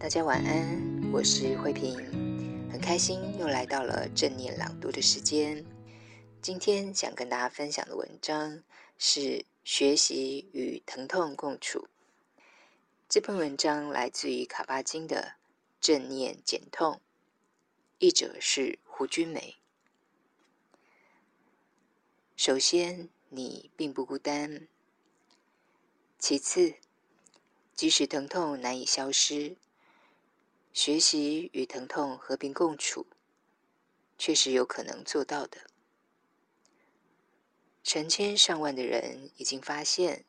大家晚安，我是慧萍，很开心又来到了正念朗读的时间。今天想跟大家分享的文章是《学习与疼痛共处》。这篇文章来自于卡巴金的《正念减痛》，译者是胡君梅。首先，你并不孤单；其次，即使疼痛难以消失。学习与疼痛和平共处，确实有可能做到的。成千上万的人已经发现，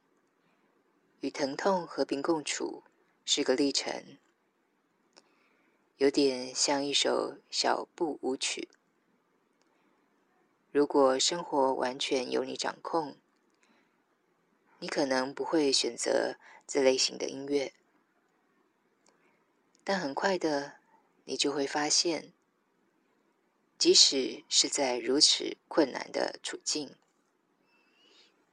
与疼痛和平共处是个历程，有点像一首小步舞曲。如果生活完全由你掌控，你可能不会选择这类型的音乐。但很快的，你就会发现，即使是在如此困难的处境，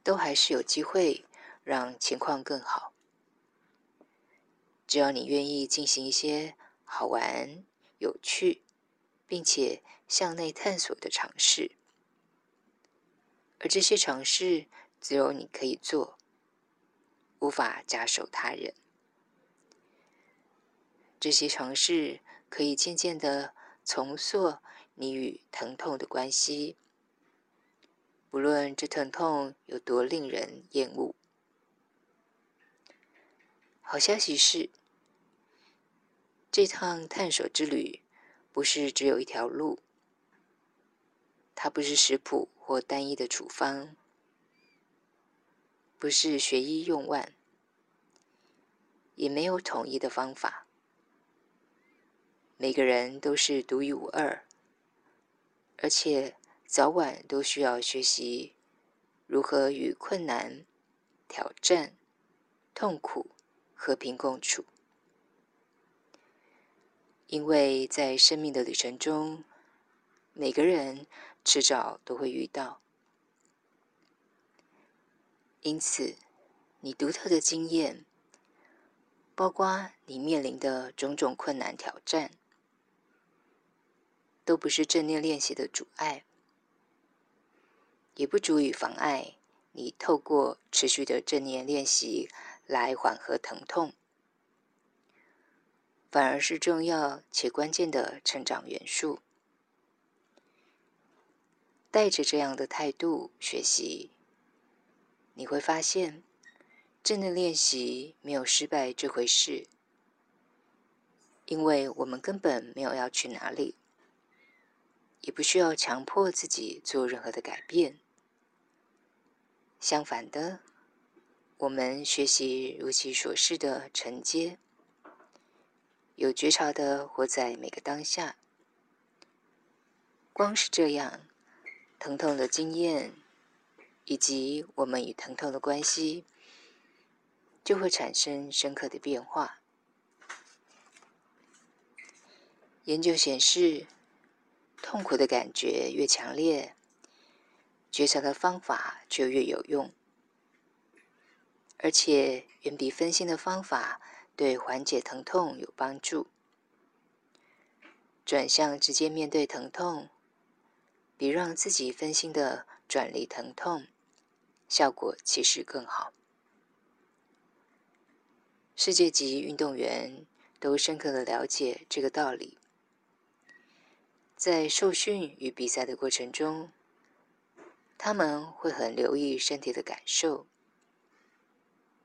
都还是有机会让情况更好。只要你愿意进行一些好玩、有趣，并且向内探索的尝试，而这些尝试只有你可以做，无法假手他人。这些尝试可以渐渐的重塑你与疼痛的关系，不论这疼痛有多令人厌恶。好消息是，这趟探索之旅不是只有一条路，它不是食谱或单一的处方，不是学医用万，也没有统一的方法。每个人都是独一无二，而且早晚都需要学习如何与困难、挑战、痛苦和平共处。因为在生命的旅程中，每个人迟早都会遇到，因此，你独特的经验，包括你面临的种种困难挑战。都不是正念练习的阻碍，也不足以妨碍你透过持续的正念练习来缓和疼痛，反而是重要且关键的成长元素。带着这样的态度学习，你会发现正念练习没有失败这回事，因为我们根本没有要去哪里。也不需要强迫自己做任何的改变。相反的，我们学习如其所示的承接，有觉察的活在每个当下。光是这样，疼痛的经验以及我们与疼痛的关系，就会产生深刻的变化。研究显示，痛苦的感觉越强烈，觉察的方法就越有用，而且远比分心的方法对缓解疼痛有帮助。转向直接面对疼痛，比让自己分心的转离疼痛，效果其实更好。世界级运动员都深刻的了解这个道理。在受训与比赛的过程中，他们会很留意身体的感受，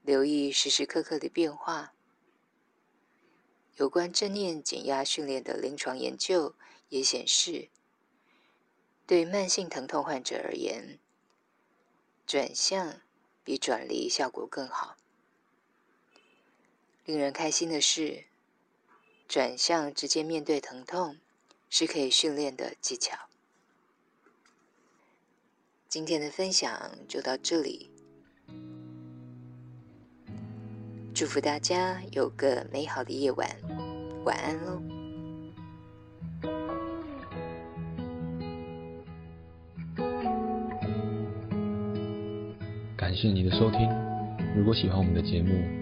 留意时时刻刻的变化。有关正念减压训练的临床研究也显示，对慢性疼痛患者而言，转向比转离效果更好。令人开心的是，转向直接面对疼痛是可以训练的技巧。今天的分享就到这里，祝福大家有个美好的夜晚，晚安喽。感谢你的收听，如果喜欢我们的节目，